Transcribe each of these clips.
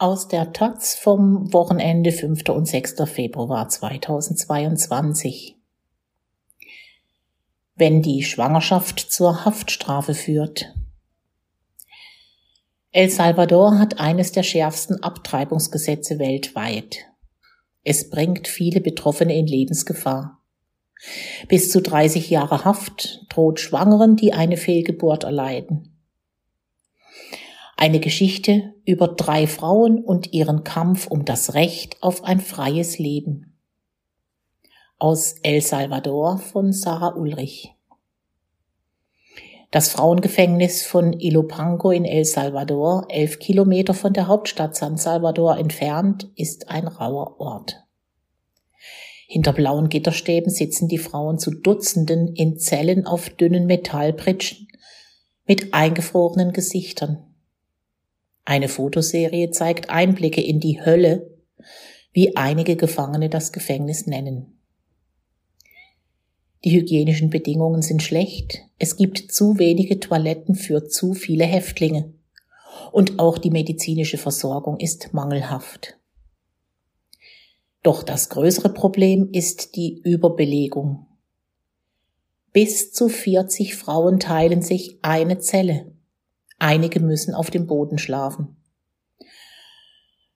Aus der Taz vom Wochenende 5. und 6. Februar 2022. Wenn die Schwangerschaft zur Haftstrafe führt. El Salvador hat eines der schärfsten Abtreibungsgesetze weltweit. Es bringt viele Betroffene in Lebensgefahr. Bis zu 30 Jahre Haft droht Schwangeren, die eine Fehlgeburt erleiden. Eine Geschichte über drei Frauen und ihren Kampf um das Recht auf ein freies Leben. Aus El Salvador von Sarah Ulrich. Das Frauengefängnis von Ilopango in El Salvador, elf Kilometer von der Hauptstadt San Salvador entfernt, ist ein rauer Ort. Hinter blauen Gitterstäben sitzen die Frauen zu Dutzenden in Zellen auf dünnen Metallpritschen mit eingefrorenen Gesichtern. Eine Fotoserie zeigt Einblicke in die Hölle, wie einige Gefangene das Gefängnis nennen. Die hygienischen Bedingungen sind schlecht, es gibt zu wenige Toiletten für zu viele Häftlinge und auch die medizinische Versorgung ist mangelhaft. Doch das größere Problem ist die Überbelegung. Bis zu 40 Frauen teilen sich eine Zelle. Einige müssen auf dem Boden schlafen.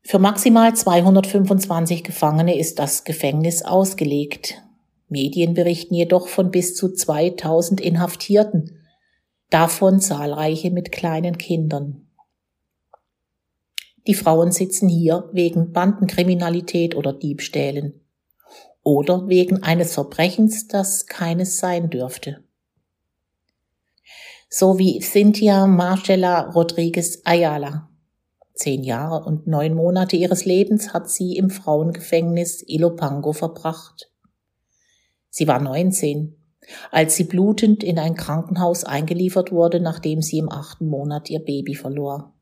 Für maximal 225 Gefangene ist das Gefängnis ausgelegt. Medien berichten jedoch von bis zu 2000 Inhaftierten, davon zahlreiche mit kleinen Kindern. Die Frauen sitzen hier wegen Bandenkriminalität oder Diebstählen oder wegen eines Verbrechens, das keines sein dürfte so wie Cynthia Marcella Rodriguez Ayala. Zehn Jahre und neun Monate ihres Lebens hat sie im Frauengefängnis Ilopango verbracht. Sie war 19, als sie blutend in ein Krankenhaus eingeliefert wurde, nachdem sie im achten Monat ihr Baby verlor.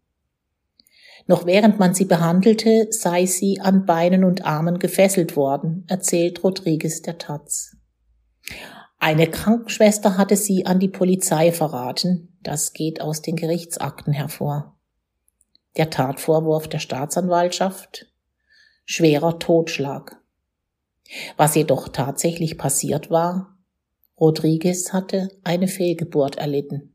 Noch während man sie behandelte, sei sie an Beinen und Armen gefesselt worden, erzählt Rodriguez der Taz. Eine Krankenschwester hatte sie an die Polizei verraten. Das geht aus den Gerichtsakten hervor. Der Tatvorwurf der Staatsanwaltschaft? Schwerer Totschlag. Was jedoch tatsächlich passiert war, Rodriguez hatte eine Fehlgeburt erlitten.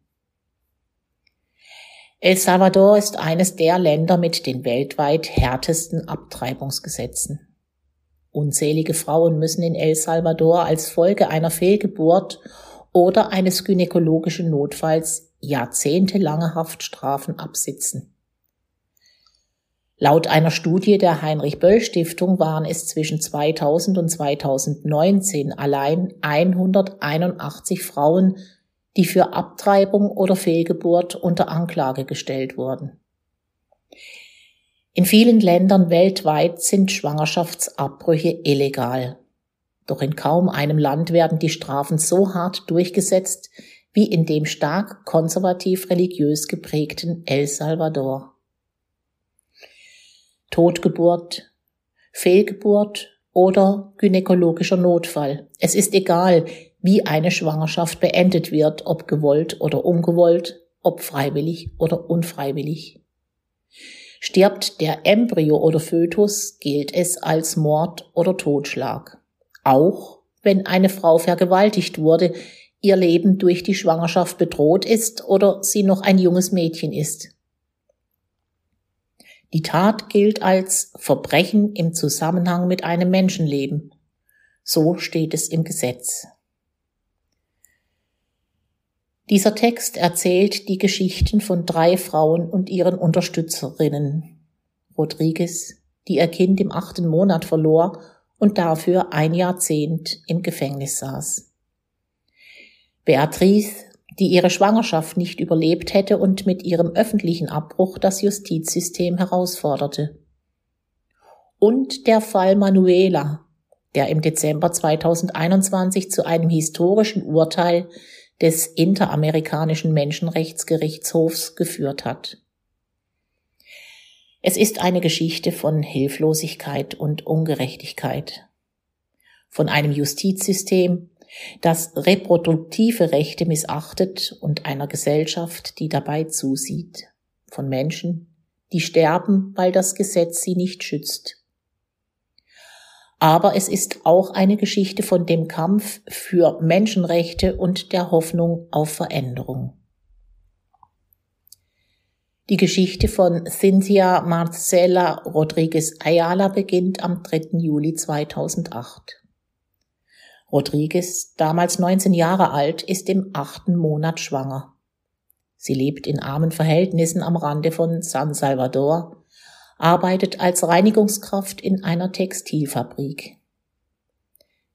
El Salvador ist eines der Länder mit den weltweit härtesten Abtreibungsgesetzen. Unzählige Frauen müssen in El Salvador als Folge einer Fehlgeburt oder eines gynäkologischen Notfalls jahrzehntelange Haftstrafen absitzen. Laut einer Studie der Heinrich Böll Stiftung waren es zwischen 2000 und 2019 allein 181 Frauen, die für Abtreibung oder Fehlgeburt unter Anklage gestellt wurden. In vielen Ländern weltweit sind Schwangerschaftsabbrüche illegal. Doch in kaum einem Land werden die Strafen so hart durchgesetzt wie in dem stark konservativ religiös geprägten El Salvador. Totgeburt, Fehlgeburt oder gynäkologischer Notfall. Es ist egal, wie eine Schwangerschaft beendet wird, ob gewollt oder ungewollt, ob freiwillig oder unfreiwillig. Stirbt der Embryo oder Fötus, gilt es als Mord oder Totschlag. Auch wenn eine Frau vergewaltigt wurde, ihr Leben durch die Schwangerschaft bedroht ist oder sie noch ein junges Mädchen ist. Die Tat gilt als Verbrechen im Zusammenhang mit einem Menschenleben. So steht es im Gesetz. Dieser Text erzählt die Geschichten von drei Frauen und ihren Unterstützerinnen. Rodriguez, die ihr Kind im achten Monat verlor und dafür ein Jahrzehnt im Gefängnis saß. Beatrice, die ihre Schwangerschaft nicht überlebt hätte und mit ihrem öffentlichen Abbruch das Justizsystem herausforderte. Und der Fall Manuela, der im Dezember 2021 zu einem historischen Urteil des Interamerikanischen Menschenrechtsgerichtshofs geführt hat. Es ist eine Geschichte von Hilflosigkeit und Ungerechtigkeit, von einem Justizsystem, das reproduktive Rechte missachtet und einer Gesellschaft, die dabei zusieht, von Menschen, die sterben, weil das Gesetz sie nicht schützt. Aber es ist auch eine Geschichte von dem Kampf für Menschenrechte und der Hoffnung auf Veränderung. Die Geschichte von Cynthia Marcela Rodriguez Ayala beginnt am 3. Juli 2008. Rodriguez, damals 19 Jahre alt, ist im achten Monat schwanger. Sie lebt in armen Verhältnissen am Rande von San Salvador, arbeitet als Reinigungskraft in einer Textilfabrik.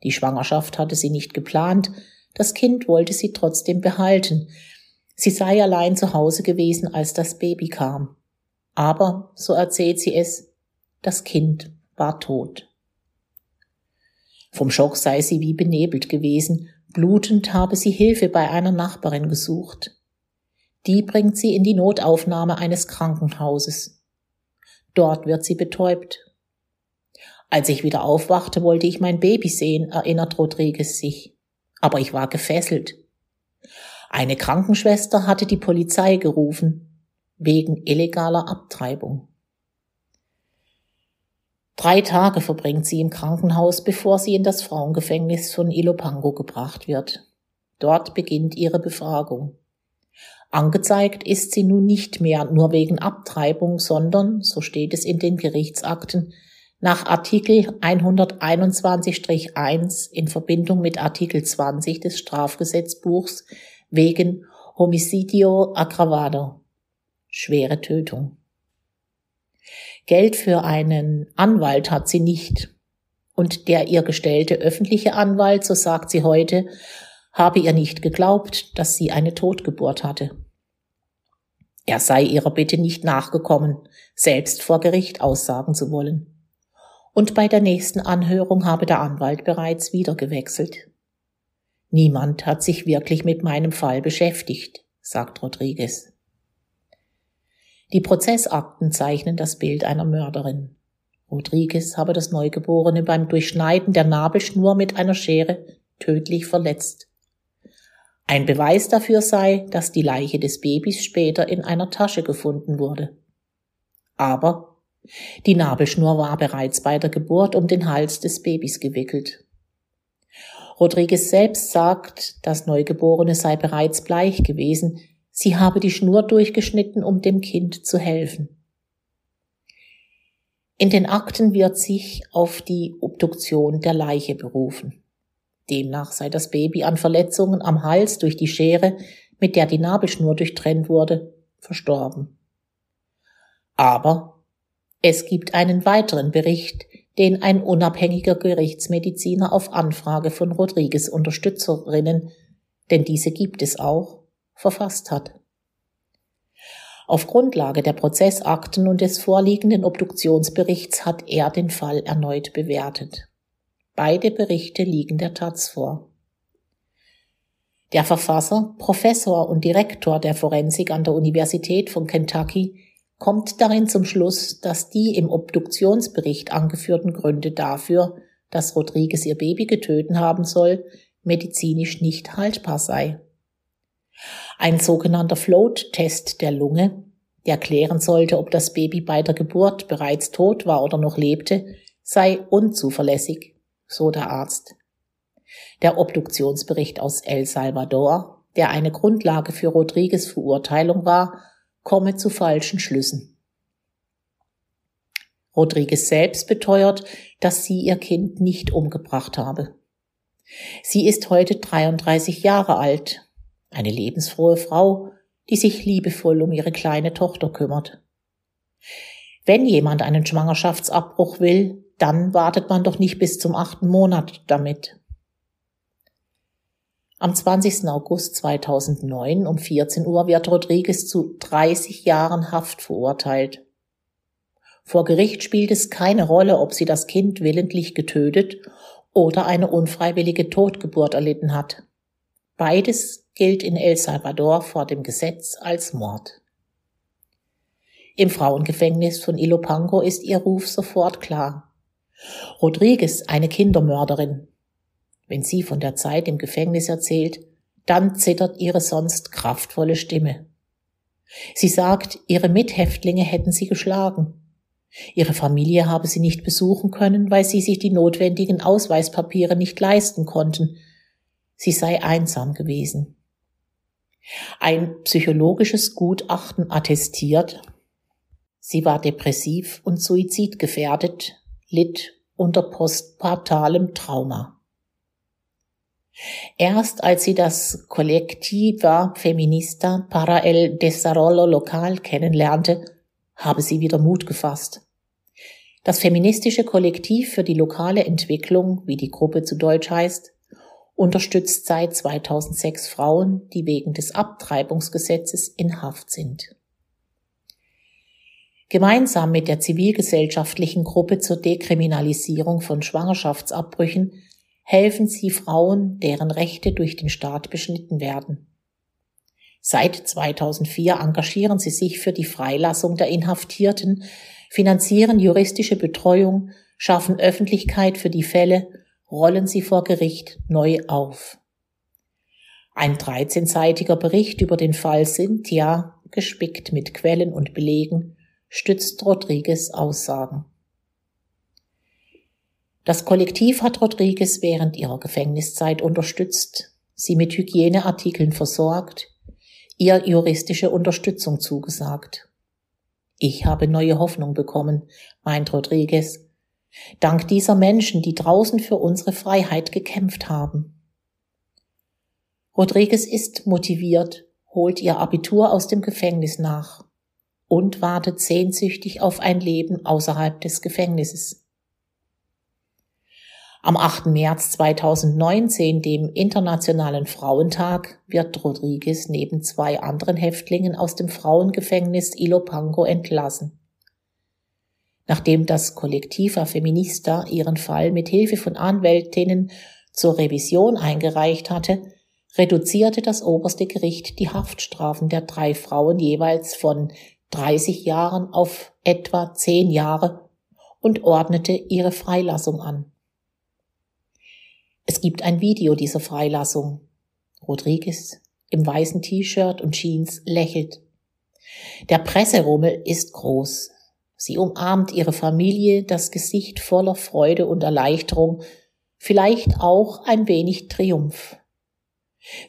Die Schwangerschaft hatte sie nicht geplant, das Kind wollte sie trotzdem behalten. Sie sei allein zu Hause gewesen, als das Baby kam. Aber, so erzählt sie es, das Kind war tot. Vom Schock sei sie wie benebelt gewesen, blutend habe sie Hilfe bei einer Nachbarin gesucht. Die bringt sie in die Notaufnahme eines Krankenhauses. Dort wird sie betäubt. Als ich wieder aufwachte, wollte ich mein Baby sehen, erinnert Rodriguez sich. Aber ich war gefesselt. Eine Krankenschwester hatte die Polizei gerufen, wegen illegaler Abtreibung. Drei Tage verbringt sie im Krankenhaus, bevor sie in das Frauengefängnis von Ilopango gebracht wird. Dort beginnt ihre Befragung. Angezeigt ist sie nun nicht mehr nur wegen Abtreibung, sondern, so steht es in den Gerichtsakten, nach Artikel 121-1 in Verbindung mit Artikel 20 des Strafgesetzbuchs wegen Homicidio aggravado, schwere Tötung. Geld für einen Anwalt hat sie nicht. Und der ihr gestellte öffentliche Anwalt, so sagt sie heute, habe ihr nicht geglaubt, dass sie eine Totgeburt hatte. Er sei ihrer Bitte nicht nachgekommen, selbst vor Gericht aussagen zu wollen. Und bei der nächsten Anhörung habe der Anwalt bereits wieder gewechselt. Niemand hat sich wirklich mit meinem Fall beschäftigt, sagt Rodriguez. Die Prozessakten zeichnen das Bild einer Mörderin. Rodriguez habe das Neugeborene beim Durchschneiden der Nabelschnur mit einer Schere tödlich verletzt. Ein Beweis dafür sei, dass die Leiche des Babys später in einer Tasche gefunden wurde. Aber die Nabelschnur war bereits bei der Geburt um den Hals des Babys gewickelt. Rodriguez selbst sagt, das Neugeborene sei bereits bleich gewesen, sie habe die Schnur durchgeschnitten, um dem Kind zu helfen. In den Akten wird sich auf die Obduktion der Leiche berufen. Demnach sei das Baby an Verletzungen am Hals durch die Schere, mit der die Nabelschnur durchtrennt wurde, verstorben. Aber es gibt einen weiteren Bericht, den ein unabhängiger Gerichtsmediziner auf Anfrage von Rodriguez Unterstützerinnen, denn diese gibt es auch, verfasst hat. Auf Grundlage der Prozessakten und des vorliegenden Obduktionsberichts hat er den Fall erneut bewertet. Beide Berichte liegen der Taz vor. Der Verfasser, Professor und Direktor der Forensik an der Universität von Kentucky kommt darin zum Schluss, dass die im Obduktionsbericht angeführten Gründe dafür, dass Rodriguez ihr Baby getötet haben soll, medizinisch nicht haltbar sei. Ein sogenannter Float-Test der Lunge, der klären sollte, ob das Baby bei der Geburt bereits tot war oder noch lebte, sei unzuverlässig so der Arzt. Der Obduktionsbericht aus El Salvador, der eine Grundlage für Rodriguez Verurteilung war, komme zu falschen Schlüssen. Rodriguez selbst beteuert, dass sie ihr Kind nicht umgebracht habe. Sie ist heute 33 Jahre alt, eine lebensfrohe Frau, die sich liebevoll um ihre kleine Tochter kümmert. Wenn jemand einen Schwangerschaftsabbruch will, dann wartet man doch nicht bis zum achten Monat damit. Am 20. August 2009 um 14 Uhr wird Rodriguez zu 30 Jahren Haft verurteilt. Vor Gericht spielt es keine Rolle, ob sie das Kind willentlich getötet oder eine unfreiwillige Totgeburt erlitten hat. Beides gilt in El Salvador vor dem Gesetz als Mord. Im Frauengefängnis von Ilopango ist ihr Ruf sofort klar. Rodriguez, eine Kindermörderin. Wenn sie von der Zeit im Gefängnis erzählt, dann zittert ihre sonst kraftvolle Stimme. Sie sagt, ihre Mithäftlinge hätten sie geschlagen. Ihre Familie habe sie nicht besuchen können, weil sie sich die notwendigen Ausweispapiere nicht leisten konnten. Sie sei einsam gewesen. Ein psychologisches Gutachten attestiert, sie war depressiv und suizidgefährdet, litt unter postpartalem Trauma. Erst als sie das Collectiva Feminista para el Desarrollo Local kennenlernte, habe sie wieder Mut gefasst. Das feministische Kollektiv für die lokale Entwicklung, wie die Gruppe zu Deutsch heißt, unterstützt seit 2006 Frauen, die wegen des Abtreibungsgesetzes in Haft sind. Gemeinsam mit der zivilgesellschaftlichen Gruppe zur Dekriminalisierung von Schwangerschaftsabbrüchen helfen sie Frauen, deren Rechte durch den Staat beschnitten werden. Seit 2004 engagieren sie sich für die Freilassung der Inhaftierten, finanzieren juristische Betreuung, schaffen Öffentlichkeit für die Fälle, rollen sie vor Gericht neu auf. Ein 13-seitiger Bericht über den Fall Cynthia, gespickt mit Quellen und Belegen, stützt Rodriguez Aussagen. Das Kollektiv hat Rodriguez während ihrer Gefängniszeit unterstützt, sie mit Hygieneartikeln versorgt, ihr juristische Unterstützung zugesagt. Ich habe neue Hoffnung bekommen, meint Rodriguez, dank dieser Menschen, die draußen für unsere Freiheit gekämpft haben. Rodriguez ist motiviert, holt ihr Abitur aus dem Gefängnis nach und wartet sehnsüchtig auf ein Leben außerhalb des Gefängnisses. Am 8. März 2019, dem Internationalen Frauentag, wird Rodriguez neben zwei anderen Häftlingen aus dem Frauengefängnis Ilopango entlassen. Nachdem das Kollektiva Feminista ihren Fall mit Hilfe von Anwältinnen zur Revision eingereicht hatte, reduzierte das oberste Gericht die Haftstrafen der drei Frauen jeweils von 30 Jahren auf etwa 10 Jahre und ordnete ihre Freilassung an. Es gibt ein Video dieser Freilassung. Rodriguez im weißen T-Shirt und Jeans lächelt. Der Presserummel ist groß. Sie umarmt ihre Familie, das Gesicht voller Freude und Erleichterung, vielleicht auch ein wenig Triumph.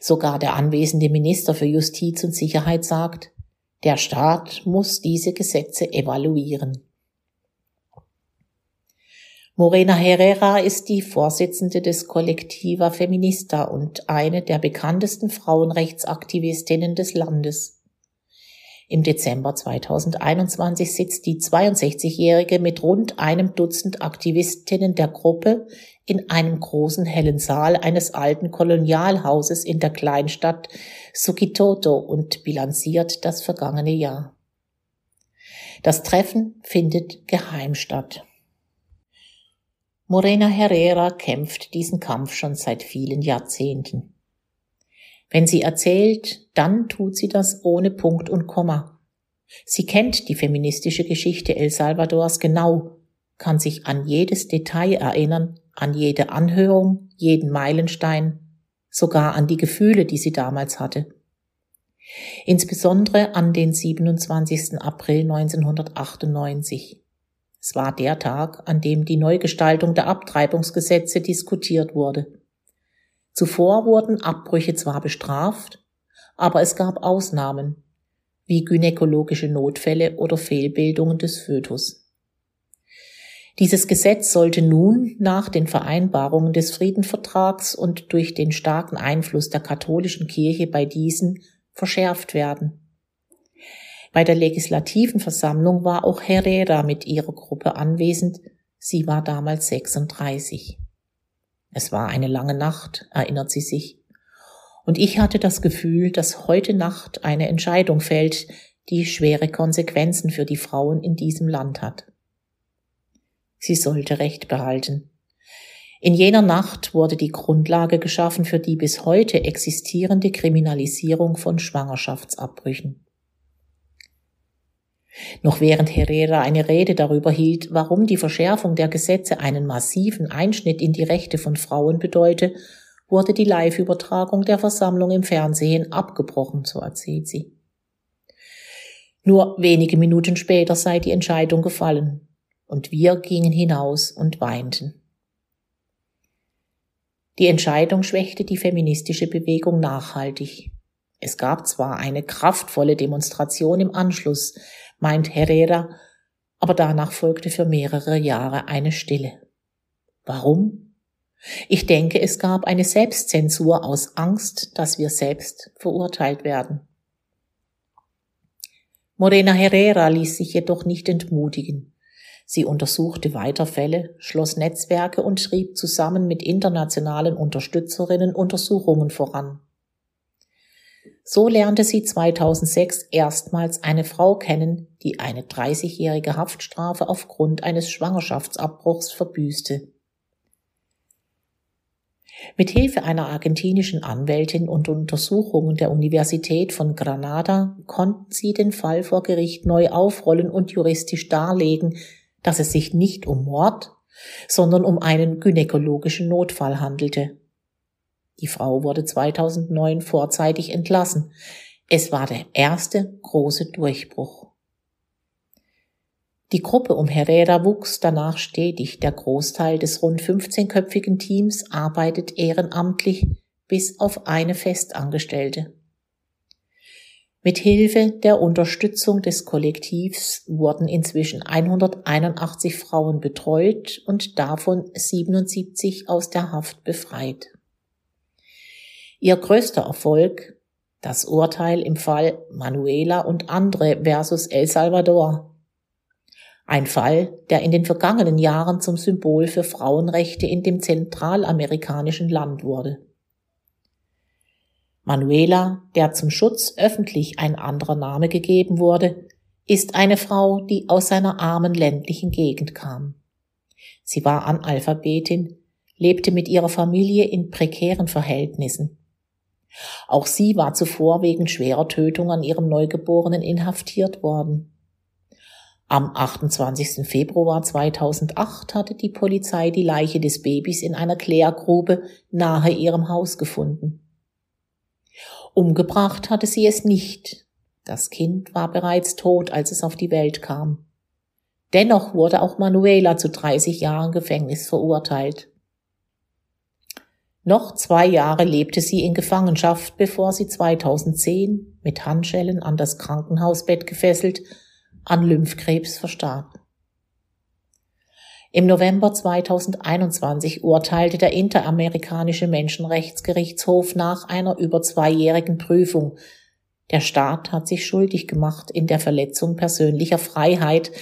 Sogar der anwesende Minister für Justiz und Sicherheit sagt, der Staat muss diese Gesetze evaluieren. Morena Herrera ist die Vorsitzende des Kollektiva Feminista und eine der bekanntesten Frauenrechtsaktivistinnen des Landes. Im Dezember 2021 sitzt die 62-Jährige mit rund einem Dutzend Aktivistinnen der Gruppe in einem großen hellen Saal eines alten Kolonialhauses in der Kleinstadt Sukitoto und bilanziert das vergangene Jahr. Das Treffen findet geheim statt. Morena Herrera kämpft diesen Kampf schon seit vielen Jahrzehnten. Wenn sie erzählt, dann tut sie das ohne Punkt und Komma. Sie kennt die feministische Geschichte El Salvadors genau, kann sich an jedes Detail erinnern, an jede Anhörung, jeden Meilenstein, sogar an die Gefühle, die sie damals hatte. Insbesondere an den 27. April 1998. Es war der Tag, an dem die Neugestaltung der Abtreibungsgesetze diskutiert wurde. Zuvor wurden Abbrüche zwar bestraft, aber es gab Ausnahmen, wie gynäkologische Notfälle oder Fehlbildungen des Fötus. Dieses Gesetz sollte nun nach den Vereinbarungen des Friedenvertrags und durch den starken Einfluss der katholischen Kirche bei diesen verschärft werden. Bei der legislativen Versammlung war auch Herrera mit ihrer Gruppe anwesend. Sie war damals 36. Es war eine lange Nacht, erinnert sie sich. Und ich hatte das Gefühl, dass heute Nacht eine Entscheidung fällt, die schwere Konsequenzen für die Frauen in diesem Land hat. Sie sollte Recht behalten. In jener Nacht wurde die Grundlage geschaffen für die bis heute existierende Kriminalisierung von Schwangerschaftsabbrüchen. Noch während Herrera eine Rede darüber hielt, warum die Verschärfung der Gesetze einen massiven Einschnitt in die Rechte von Frauen bedeute, wurde die Live-Übertragung der Versammlung im Fernsehen abgebrochen, so erzählt sie. Nur wenige Minuten später sei die Entscheidung gefallen, und wir gingen hinaus und weinten. Die Entscheidung schwächte die feministische Bewegung nachhaltig. Es gab zwar eine kraftvolle Demonstration im Anschluss, meint Herrera, aber danach folgte für mehrere Jahre eine Stille. Warum? Ich denke, es gab eine Selbstzensur aus Angst, dass wir selbst verurteilt werden. Morena Herrera ließ sich jedoch nicht entmutigen. Sie untersuchte weiter Fälle, schloss Netzwerke und schrieb zusammen mit internationalen Unterstützerinnen Untersuchungen voran. So lernte sie 2006 erstmals eine Frau kennen, die eine 30-jährige Haftstrafe aufgrund eines Schwangerschaftsabbruchs verbüßte. Mit Hilfe einer argentinischen Anwältin und Untersuchungen der Universität von Granada konnten sie den Fall vor Gericht neu aufrollen und juristisch darlegen, dass es sich nicht um Mord, sondern um einen gynäkologischen Notfall handelte. Die Frau wurde 2009 vorzeitig entlassen. Es war der erste große Durchbruch. Die Gruppe um Herrera wuchs danach stetig. Der Großteil des rund 15-köpfigen Teams arbeitet ehrenamtlich bis auf eine Festangestellte. Mit Hilfe der Unterstützung des Kollektivs wurden inzwischen 181 Frauen betreut und davon 77 aus der Haft befreit. Ihr größter Erfolg, das Urteil im Fall Manuela und andere versus El Salvador. Ein Fall, der in den vergangenen Jahren zum Symbol für Frauenrechte in dem zentralamerikanischen Land wurde. Manuela, der zum Schutz öffentlich ein anderer Name gegeben wurde, ist eine Frau, die aus einer armen ländlichen Gegend kam. Sie war Analphabetin, lebte mit ihrer Familie in prekären Verhältnissen. Auch sie war zuvor wegen schwerer Tötung an ihrem Neugeborenen inhaftiert worden. Am 28. Februar 2008 hatte die Polizei die Leiche des Babys in einer Klärgrube nahe ihrem Haus gefunden. Umgebracht hatte sie es nicht. Das Kind war bereits tot, als es auf die Welt kam. Dennoch wurde auch Manuela zu 30 Jahren Gefängnis verurteilt. Noch zwei Jahre lebte sie in Gefangenschaft, bevor sie 2010 mit Handschellen an das Krankenhausbett gefesselt an Lymphkrebs verstarb. Im November 2021 urteilte der Interamerikanische Menschenrechtsgerichtshof nach einer über zweijährigen Prüfung, der Staat hat sich schuldig gemacht in der Verletzung persönlicher Freiheit,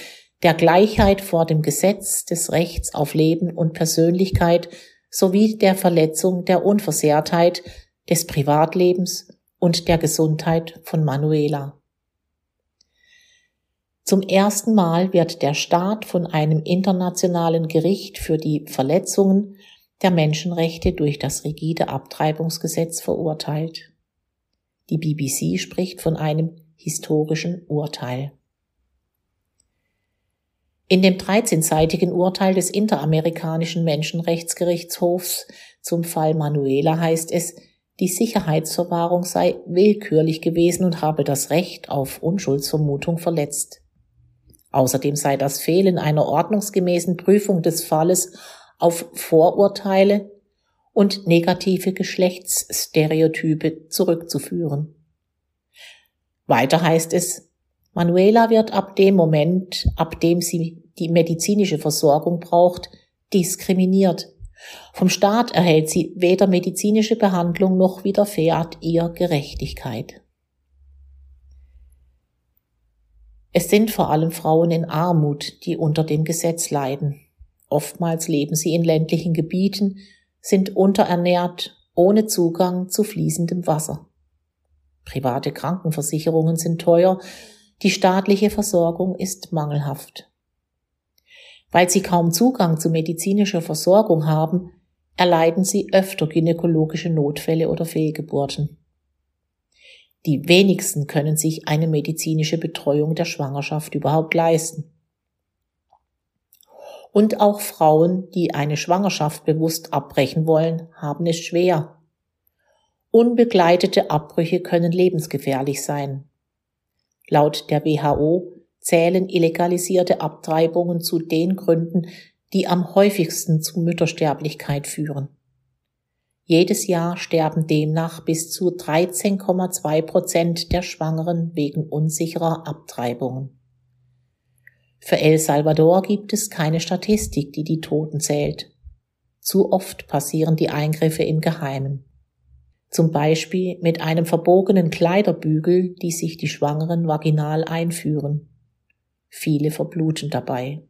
der Gleichheit vor dem Gesetz des Rechts auf Leben und Persönlichkeit sowie der Verletzung der Unversehrtheit des Privatlebens und der Gesundheit von Manuela. Zum ersten Mal wird der Staat von einem internationalen Gericht für die Verletzungen der Menschenrechte durch das rigide Abtreibungsgesetz verurteilt. Die BBC spricht von einem historischen Urteil. In dem 13-seitigen Urteil des Interamerikanischen Menschenrechtsgerichtshofs zum Fall Manuela heißt es, die Sicherheitsverwahrung sei willkürlich gewesen und habe das Recht auf Unschuldsvermutung verletzt. Außerdem sei das Fehlen einer ordnungsgemäßen Prüfung des Falles auf Vorurteile und negative Geschlechtsstereotype zurückzuführen. Weiter heißt es, Manuela wird ab dem Moment, ab dem sie die medizinische Versorgung braucht, diskriminiert. Vom Staat erhält sie weder medizinische Behandlung noch widerfährt ihr Gerechtigkeit. Es sind vor allem Frauen in Armut, die unter dem Gesetz leiden. Oftmals leben sie in ländlichen Gebieten, sind unterernährt, ohne Zugang zu fließendem Wasser. Private Krankenversicherungen sind teuer, die staatliche Versorgung ist mangelhaft. Weil sie kaum Zugang zu medizinischer Versorgung haben, erleiden sie öfter gynäkologische Notfälle oder Fehlgeburten. Die wenigsten können sich eine medizinische Betreuung der Schwangerschaft überhaupt leisten. Und auch Frauen, die eine Schwangerschaft bewusst abbrechen wollen, haben es schwer. Unbegleitete Abbrüche können lebensgefährlich sein. Laut der WHO zählen illegalisierte Abtreibungen zu den Gründen, die am häufigsten zu Müttersterblichkeit führen. Jedes Jahr sterben demnach bis zu 13,2 Prozent der Schwangeren wegen unsicherer Abtreibungen. Für El Salvador gibt es keine Statistik, die die Toten zählt. Zu oft passieren die Eingriffe im Geheimen. Zum Beispiel mit einem verbogenen Kleiderbügel, die sich die Schwangeren vaginal einführen. Viele verbluten dabei.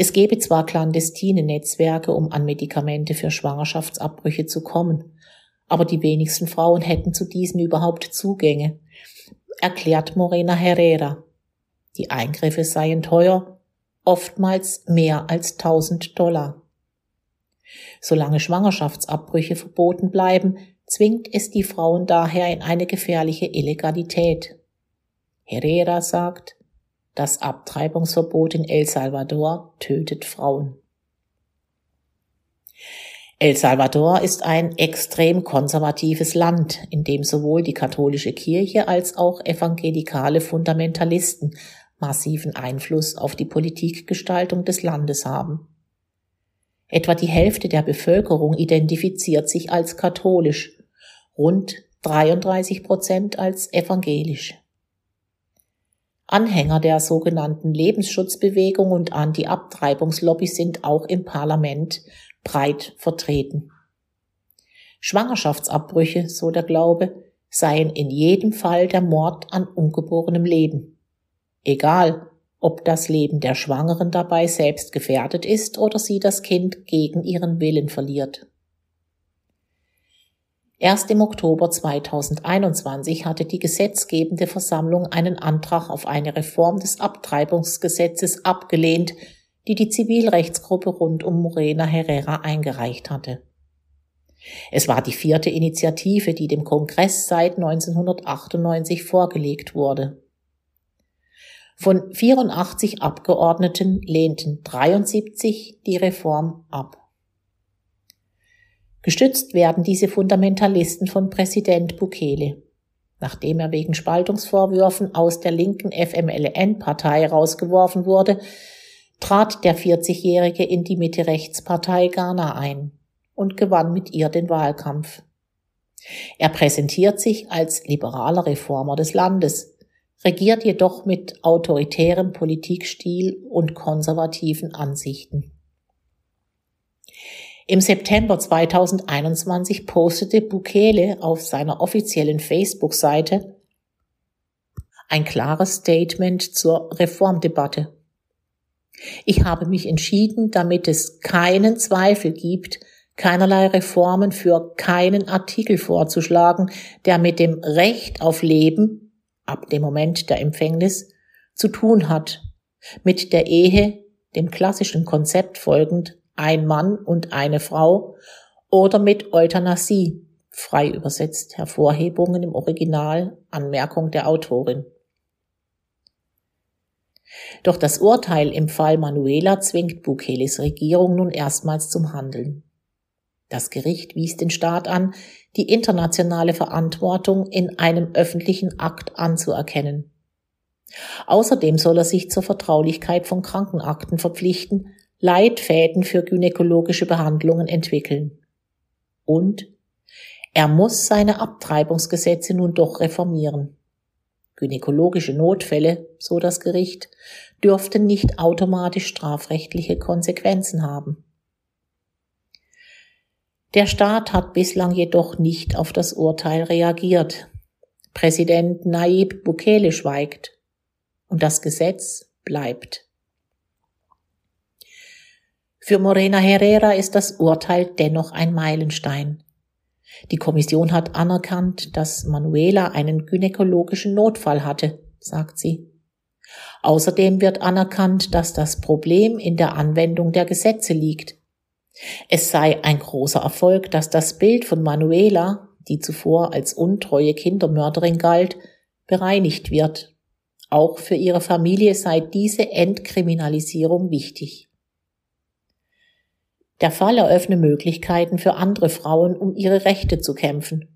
Es gebe zwar clandestine Netzwerke, um an Medikamente für Schwangerschaftsabbrüche zu kommen, aber die wenigsten Frauen hätten zu diesen überhaupt Zugänge, erklärt Morena Herrera. Die Eingriffe seien teuer, oftmals mehr als 1000 Dollar. Solange Schwangerschaftsabbrüche verboten bleiben, zwingt es die Frauen daher in eine gefährliche Illegalität. Herrera sagt, das Abtreibungsverbot in El Salvador tötet Frauen. El Salvador ist ein extrem konservatives Land, in dem sowohl die katholische Kirche als auch evangelikale Fundamentalisten massiven Einfluss auf die Politikgestaltung des Landes haben. Etwa die Hälfte der Bevölkerung identifiziert sich als katholisch, rund 33 Prozent als evangelisch. Anhänger der sogenannten Lebensschutzbewegung und Anti-Abtreibungslobby sind auch im Parlament breit vertreten. Schwangerschaftsabbrüche, so der Glaube, seien in jedem Fall der Mord an ungeborenem Leben. Egal, ob das Leben der Schwangeren dabei selbst gefährdet ist oder sie das Kind gegen ihren Willen verliert. Erst im Oktober 2021 hatte die gesetzgebende Versammlung einen Antrag auf eine Reform des Abtreibungsgesetzes abgelehnt, die die Zivilrechtsgruppe rund um Morena Herrera eingereicht hatte. Es war die vierte Initiative, die dem Kongress seit 1998 vorgelegt wurde. Von 84 Abgeordneten lehnten 73 die Reform ab. Gestützt werden diese Fundamentalisten von Präsident Bukele. Nachdem er wegen Spaltungsvorwürfen aus der linken FMLN-Partei rausgeworfen wurde, trat der 40-Jährige in die Mitte-Rechts-Partei Ghana ein und gewann mit ihr den Wahlkampf. Er präsentiert sich als liberaler Reformer des Landes, regiert jedoch mit autoritärem Politikstil und konservativen Ansichten. Im September 2021 postete Bukele auf seiner offiziellen Facebook-Seite ein klares Statement zur Reformdebatte. Ich habe mich entschieden, damit es keinen Zweifel gibt, keinerlei Reformen für keinen Artikel vorzuschlagen, der mit dem Recht auf Leben, ab dem Moment der Empfängnis, zu tun hat, mit der Ehe, dem klassischen Konzept folgend, ein Mann und eine Frau oder mit Euthanasie, frei übersetzt Hervorhebungen im Original, Anmerkung der Autorin. Doch das Urteil im Fall Manuela zwingt Bukeles Regierung nun erstmals zum Handeln. Das Gericht wies den Staat an, die internationale Verantwortung in einem öffentlichen Akt anzuerkennen. Außerdem soll er sich zur Vertraulichkeit von Krankenakten verpflichten, Leitfäden für gynäkologische Behandlungen entwickeln. Und er muss seine Abtreibungsgesetze nun doch reformieren. Gynäkologische Notfälle, so das Gericht, dürften nicht automatisch strafrechtliche Konsequenzen haben. Der Staat hat bislang jedoch nicht auf das Urteil reagiert. Präsident Naib Bukele schweigt und das Gesetz bleibt. Für Morena Herrera ist das Urteil dennoch ein Meilenstein. Die Kommission hat anerkannt, dass Manuela einen gynäkologischen Notfall hatte, sagt sie. Außerdem wird anerkannt, dass das Problem in der Anwendung der Gesetze liegt. Es sei ein großer Erfolg, dass das Bild von Manuela, die zuvor als untreue Kindermörderin galt, bereinigt wird. Auch für ihre Familie sei diese Entkriminalisierung wichtig. Der Fall eröffne Möglichkeiten für andere Frauen, um ihre Rechte zu kämpfen,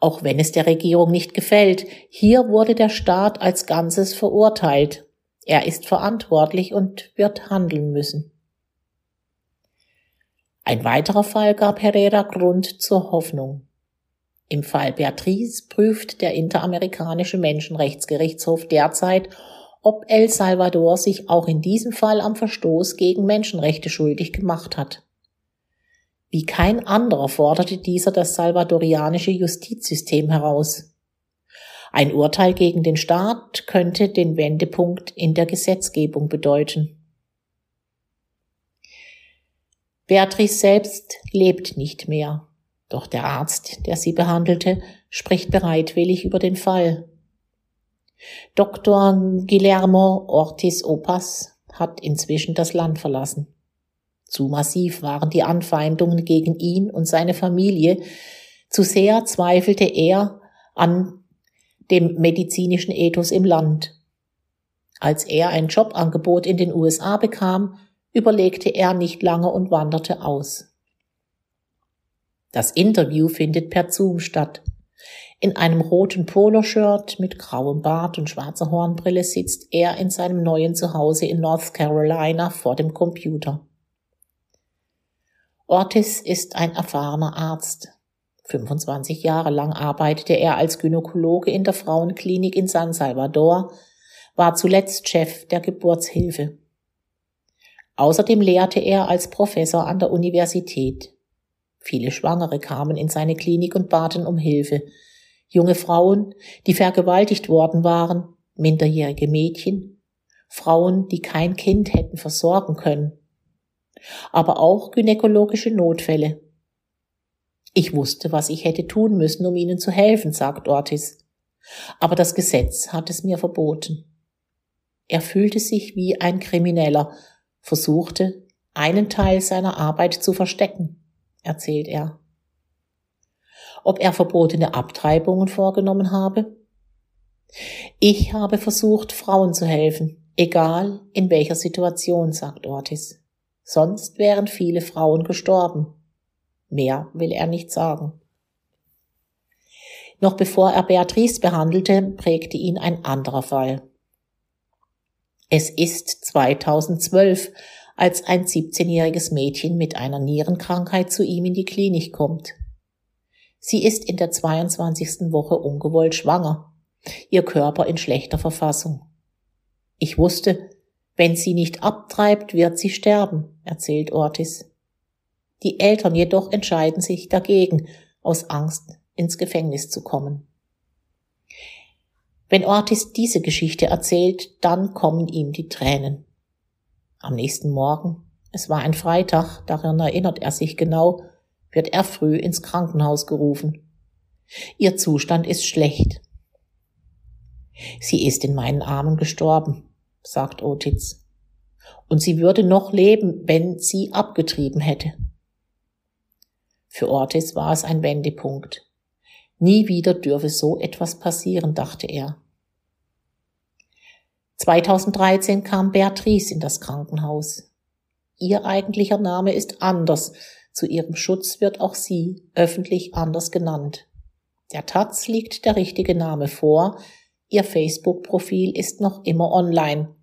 Auch wenn es der Regierung nicht gefällt, hier wurde der Staat als Ganzes verurteilt. Er ist verantwortlich und wird handeln müssen. Ein weiterer Fall gab Herrera Grund zur Hoffnung. Im Fall Beatrice prüft der Interamerikanische Menschenrechtsgerichtshof derzeit, ob El Salvador sich auch in diesem Fall am Verstoß gegen Menschenrechte schuldig gemacht hat. Wie kein anderer forderte dieser das salvadorianische Justizsystem heraus. Ein Urteil gegen den Staat könnte den Wendepunkt in der Gesetzgebung bedeuten. Beatrice selbst lebt nicht mehr, doch der Arzt, der sie behandelte, spricht bereitwillig über den Fall. Dr. Guillermo Ortiz Opas hat inzwischen das Land verlassen. Zu massiv waren die Anfeindungen gegen ihn und seine Familie, zu sehr zweifelte er an dem medizinischen Ethos im Land. Als er ein Jobangebot in den USA bekam, überlegte er nicht lange und wanderte aus. Das Interview findet per Zoom statt. In einem roten Poloshirt mit grauem Bart und schwarzer Hornbrille sitzt er in seinem neuen Zuhause in North Carolina vor dem Computer. Ortiz ist ein erfahrener Arzt. 25 Jahre lang arbeitete er als Gynäkologe in der Frauenklinik in San Salvador, war zuletzt Chef der Geburtshilfe. Außerdem lehrte er als Professor an der Universität. Viele Schwangere kamen in seine Klinik und baten um Hilfe, junge Frauen, die vergewaltigt worden waren, minderjährige Mädchen, Frauen, die kein Kind hätten versorgen können, aber auch gynäkologische Notfälle. Ich wusste, was ich hätte tun müssen, um ihnen zu helfen, sagt Ortiz. Aber das Gesetz hat es mir verboten. Er fühlte sich wie ein Krimineller, versuchte, einen Teil seiner Arbeit zu verstecken, erzählt er ob er verbotene Abtreibungen vorgenommen habe? Ich habe versucht, Frauen zu helfen, egal in welcher Situation, sagt Ortiz. Sonst wären viele Frauen gestorben. Mehr will er nicht sagen. Noch bevor er Beatrice behandelte, prägte ihn ein anderer Fall. Es ist 2012, als ein 17-jähriges Mädchen mit einer Nierenkrankheit zu ihm in die Klinik kommt. Sie ist in der 22. Woche ungewollt schwanger, ihr Körper in schlechter Verfassung. Ich wusste, wenn sie nicht abtreibt, wird sie sterben, erzählt Ortiz. Die Eltern jedoch entscheiden sich dagegen, aus Angst ins Gefängnis zu kommen. Wenn Ortiz diese Geschichte erzählt, dann kommen ihm die Tränen. Am nächsten Morgen, es war ein Freitag, daran erinnert er sich genau, wird er früh ins Krankenhaus gerufen. Ihr Zustand ist schlecht. Sie ist in meinen Armen gestorben, sagt Otiz. Und sie würde noch leben, wenn sie abgetrieben hätte. Für Ortiz war es ein Wendepunkt. Nie wieder dürfe so etwas passieren, dachte er. 2013 kam Beatrice in das Krankenhaus. Ihr eigentlicher Name ist anders, zu ihrem Schutz wird auch sie öffentlich anders genannt. Der Taz liegt der richtige Name vor, ihr Facebook-Profil ist noch immer online.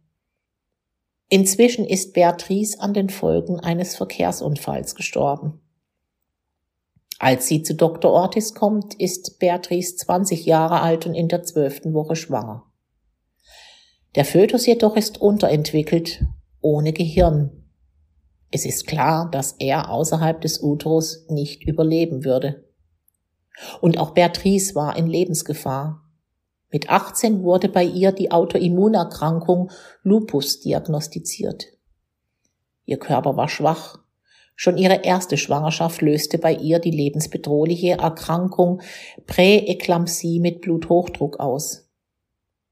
Inzwischen ist Beatrice an den Folgen eines Verkehrsunfalls gestorben. Als sie zu Dr. Ortiz kommt, ist Beatrice 20 Jahre alt und in der zwölften Woche schwanger. Der Fötus jedoch ist unterentwickelt, ohne Gehirn. Es ist klar, dass er außerhalb des Uterus nicht überleben würde. Und auch Beatrice war in Lebensgefahr. Mit 18 wurde bei ihr die Autoimmunerkrankung Lupus diagnostiziert. Ihr Körper war schwach. Schon ihre erste Schwangerschaft löste bei ihr die lebensbedrohliche Erkrankung Präeklampsie mit Bluthochdruck aus.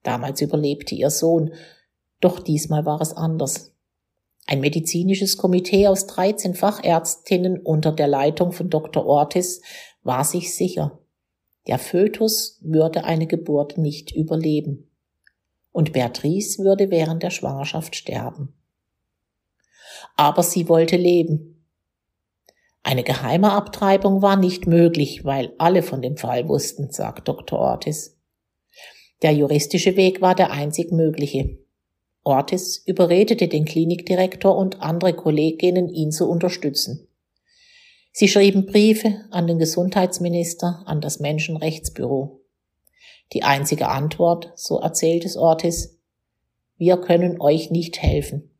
Damals überlebte ihr Sohn, doch diesmal war es anders. Ein medizinisches Komitee aus 13 Fachärztinnen unter der Leitung von Dr. Ortiz war sich sicher, der Fötus würde eine Geburt nicht überleben und Beatrice würde während der Schwangerschaft sterben. Aber sie wollte leben. Eine geheime Abtreibung war nicht möglich, weil alle von dem Fall wussten, sagt Dr. Ortiz. Der juristische Weg war der einzig mögliche. Ortiz überredete den Klinikdirektor und andere Kolleginnen, ihn zu unterstützen. Sie schrieben Briefe an den Gesundheitsminister, an das Menschenrechtsbüro. Die einzige Antwort, so erzählt es Ortiz, wir können euch nicht helfen.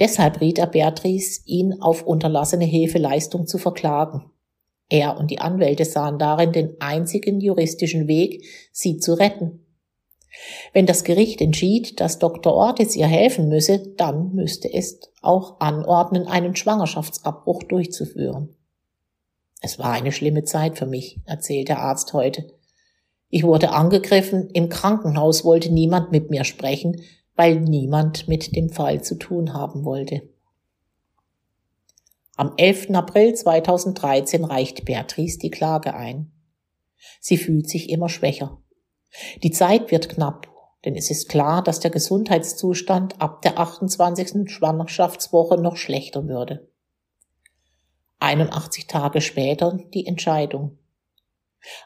Deshalb riet er Beatrice, ihn auf unterlassene Hilfeleistung zu verklagen. Er und die Anwälte sahen darin den einzigen juristischen Weg, sie zu retten. Wenn das Gericht entschied, dass Dr. Ortiz ihr helfen müsse, dann müsste es auch anordnen, einen Schwangerschaftsabbruch durchzuführen. Es war eine schlimme Zeit für mich, erzählt der Arzt heute. Ich wurde angegriffen, im Krankenhaus wollte niemand mit mir sprechen, weil niemand mit dem Fall zu tun haben wollte. Am 11. April 2013 reicht Beatrice die Klage ein. Sie fühlt sich immer schwächer. Die Zeit wird knapp, denn es ist klar, dass der Gesundheitszustand ab der 28. Schwangerschaftswoche noch schlechter würde. 81 Tage später die Entscheidung.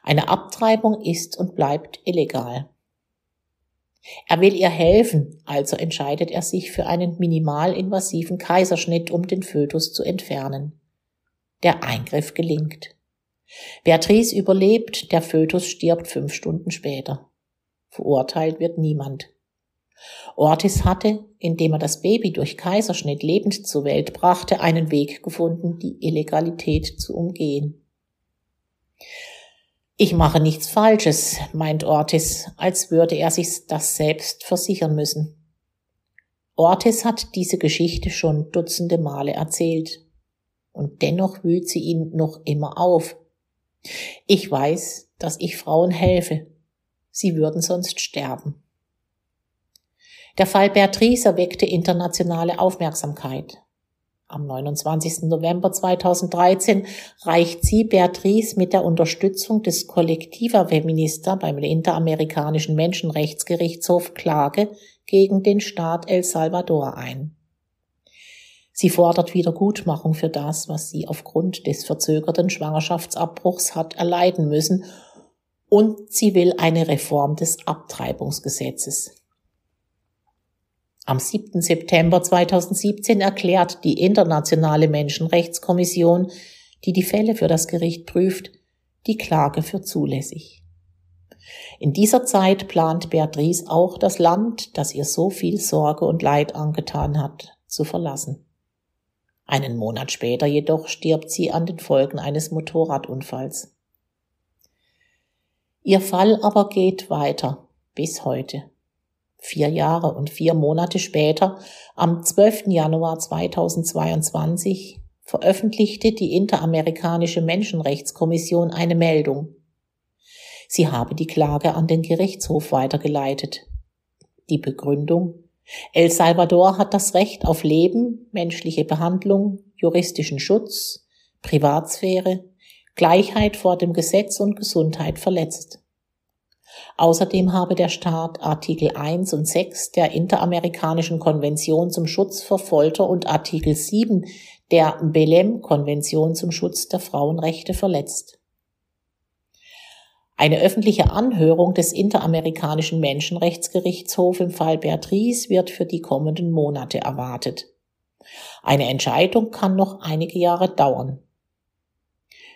Eine Abtreibung ist und bleibt illegal. Er will ihr helfen, also entscheidet er sich für einen minimalinvasiven Kaiserschnitt, um den Fötus zu entfernen. Der Eingriff gelingt. Beatrice überlebt, der Fötus stirbt fünf Stunden später. Verurteilt wird niemand. Ortiz hatte, indem er das Baby durch Kaiserschnitt lebend zur Welt brachte, einen Weg gefunden, die Illegalität zu umgehen. Ich mache nichts Falsches, meint Ortiz, als würde er sich das selbst versichern müssen. Ortiz hat diese Geschichte schon dutzende Male erzählt. Und dennoch wühlt sie ihn noch immer auf. Ich weiß, dass ich Frauen helfe. Sie würden sonst sterben. Der Fall Beatrice erweckte internationale Aufmerksamkeit. Am 29. November 2013 reicht sie Beatrice mit der Unterstützung des Kollektiva Feminista beim Interamerikanischen Menschenrechtsgerichtshof Klage gegen den Staat El Salvador ein. Sie fordert Wiedergutmachung für das, was sie aufgrund des verzögerten Schwangerschaftsabbruchs hat erleiden müssen, und sie will eine Reform des Abtreibungsgesetzes. Am 7. September 2017 erklärt die Internationale Menschenrechtskommission, die die Fälle für das Gericht prüft, die Klage für zulässig. In dieser Zeit plant Beatrice auch das Land, das ihr so viel Sorge und Leid angetan hat, zu verlassen. Einen Monat später jedoch stirbt sie an den Folgen eines Motorradunfalls. Ihr Fall aber geht weiter bis heute. Vier Jahre und vier Monate später, am 12. Januar 2022, veröffentlichte die Interamerikanische Menschenrechtskommission eine Meldung. Sie habe die Klage an den Gerichtshof weitergeleitet. Die Begründung El Salvador hat das Recht auf Leben, menschliche Behandlung, juristischen Schutz, Privatsphäre, Gleichheit vor dem Gesetz und Gesundheit verletzt. Außerdem habe der Staat Artikel 1 und 6 der Interamerikanischen Konvention zum Schutz vor Folter und Artikel 7 der Belem-Konvention zum Schutz der Frauenrechte verletzt. Eine öffentliche Anhörung des Interamerikanischen Menschenrechtsgerichtshofs im Fall Beatrice wird für die kommenden Monate erwartet. Eine Entscheidung kann noch einige Jahre dauern.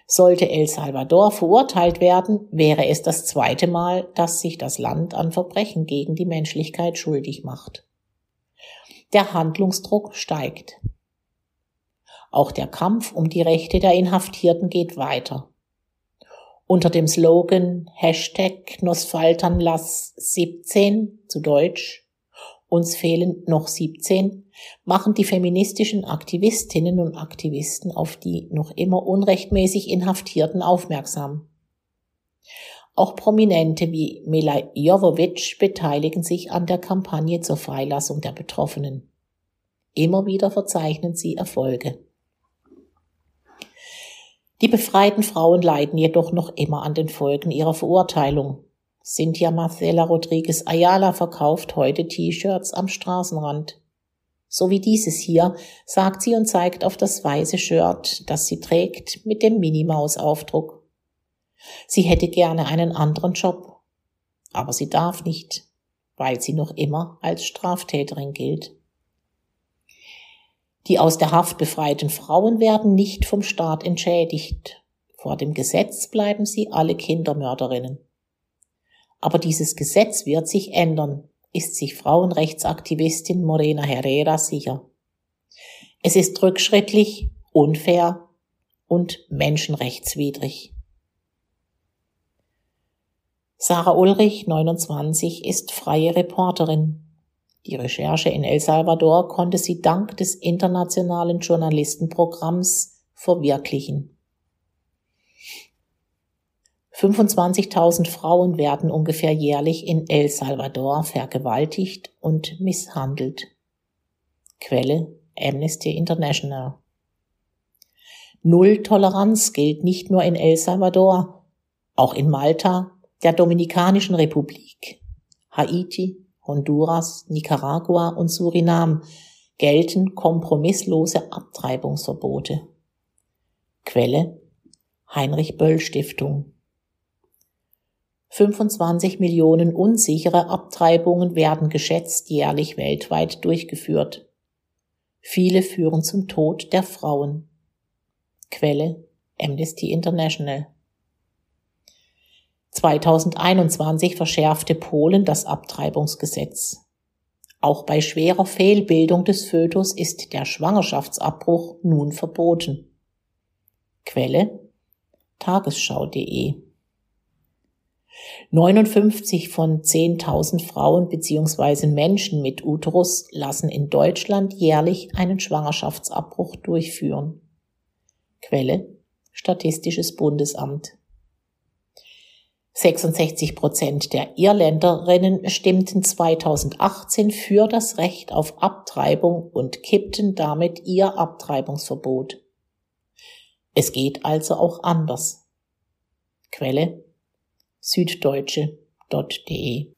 Sollte El Salvador verurteilt werden, wäre es das zweite Mal, dass sich das Land an Verbrechen gegen die Menschlichkeit schuldig macht. Der Handlungsdruck steigt. Auch der Kampf um die Rechte der Inhaftierten geht weiter. Unter dem Slogan Hashtag Nosfaltanlass 17 zu Deutsch uns fehlen noch 17, machen die feministischen Aktivistinnen und Aktivisten auf die noch immer unrechtmäßig Inhaftierten aufmerksam. Auch Prominente wie Mila Jovovic beteiligen sich an der Kampagne zur Freilassung der Betroffenen. Immer wieder verzeichnen sie Erfolge. Die befreiten Frauen leiden jedoch noch immer an den Folgen ihrer Verurteilung. Cynthia Marcela Rodriguez Ayala verkauft heute T-Shirts am Straßenrand. So wie dieses hier, sagt sie und zeigt auf das weiße Shirt, das sie trägt, mit dem Minimaus-Aufdruck. Sie hätte gerne einen anderen Job, aber sie darf nicht, weil sie noch immer als Straftäterin gilt. Die aus der Haft befreiten Frauen werden nicht vom Staat entschädigt. Vor dem Gesetz bleiben sie alle Kindermörderinnen. Aber dieses Gesetz wird sich ändern, ist sich Frauenrechtsaktivistin Morena Herrera sicher. Es ist rückschrittlich, unfair und menschenrechtswidrig. Sarah Ulrich, 29, ist freie Reporterin. Die Recherche in El Salvador konnte sie dank des internationalen Journalistenprogramms verwirklichen. 25.000 Frauen werden ungefähr jährlich in El Salvador vergewaltigt und misshandelt. Quelle Amnesty International. Null Toleranz gilt nicht nur in El Salvador, auch in Malta, der Dominikanischen Republik, Haiti, Honduras, Nicaragua und Surinam gelten kompromisslose Abtreibungsverbote. Quelle Heinrich Böll Stiftung 25 Millionen unsichere Abtreibungen werden geschätzt jährlich weltweit durchgeführt. Viele führen zum Tod der Frauen. Quelle Amnesty International 2021 verschärfte Polen das Abtreibungsgesetz. Auch bei schwerer Fehlbildung des Fötus ist der Schwangerschaftsabbruch nun verboten. Quelle tagesschau.de 59 von 10.000 Frauen bzw. Menschen mit Uterus lassen in Deutschland jährlich einen Schwangerschaftsabbruch durchführen. Quelle Statistisches Bundesamt 66 Prozent der Irländerinnen stimmten 2018 für das Recht auf Abtreibung und kippten damit ihr Abtreibungsverbot. Es geht also auch anders. Quelle süddeutsche.de